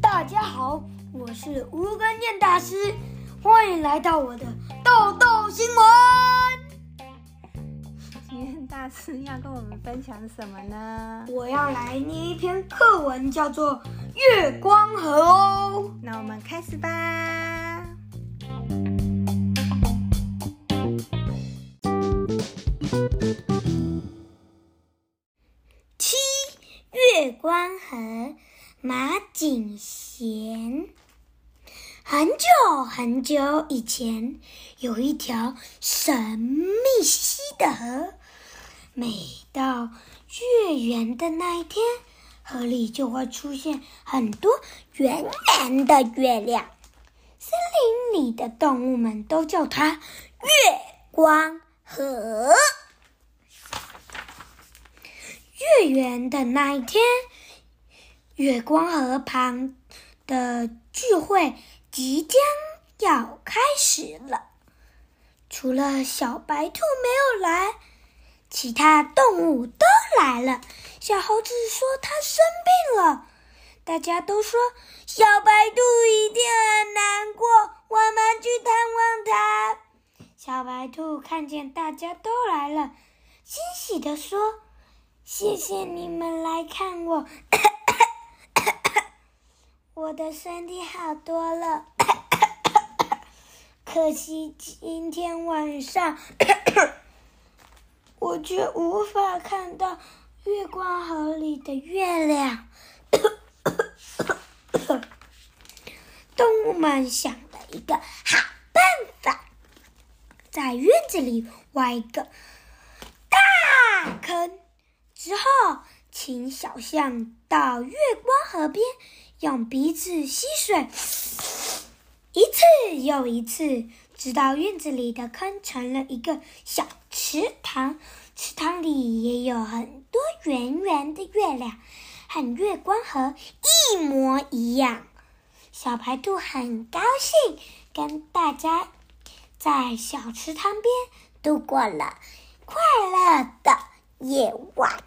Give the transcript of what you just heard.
大家好，我是吴根念大师，欢迎来到我的豆豆新闻。今天大师要跟我们分享什么呢？我要来念一篇课文，叫做《月光河》哦。那我们开始吧。月光河，马景贤。很久很久以前，有一条神秘兮兮的河。每到月圆的那一天，河里就会出现很多圆圆的月亮。森林里的动物们都叫它月光河。月圆的那一天，月光河旁的聚会即将要开始了。除了小白兔没有来，其他动物都来了。小猴子说它生病了，大家都说小白兔一定很难过，我们去探望它。小白兔看见大家都来了，欣喜地说：“谢谢你们来看我，我的身体好多了。可惜今天晚上。”我却无法看到月光河里的月亮。动物们想了一个好办法，在院子里挖一个大坑，之后请小象到月光河边用鼻子吸水，一次又一次。直到院子里的坑成了一个小池塘，池塘里也有很多圆圆的月亮，和月光河一模一样。小白兔很高兴，跟大家在小池塘边度过了快乐的夜晚。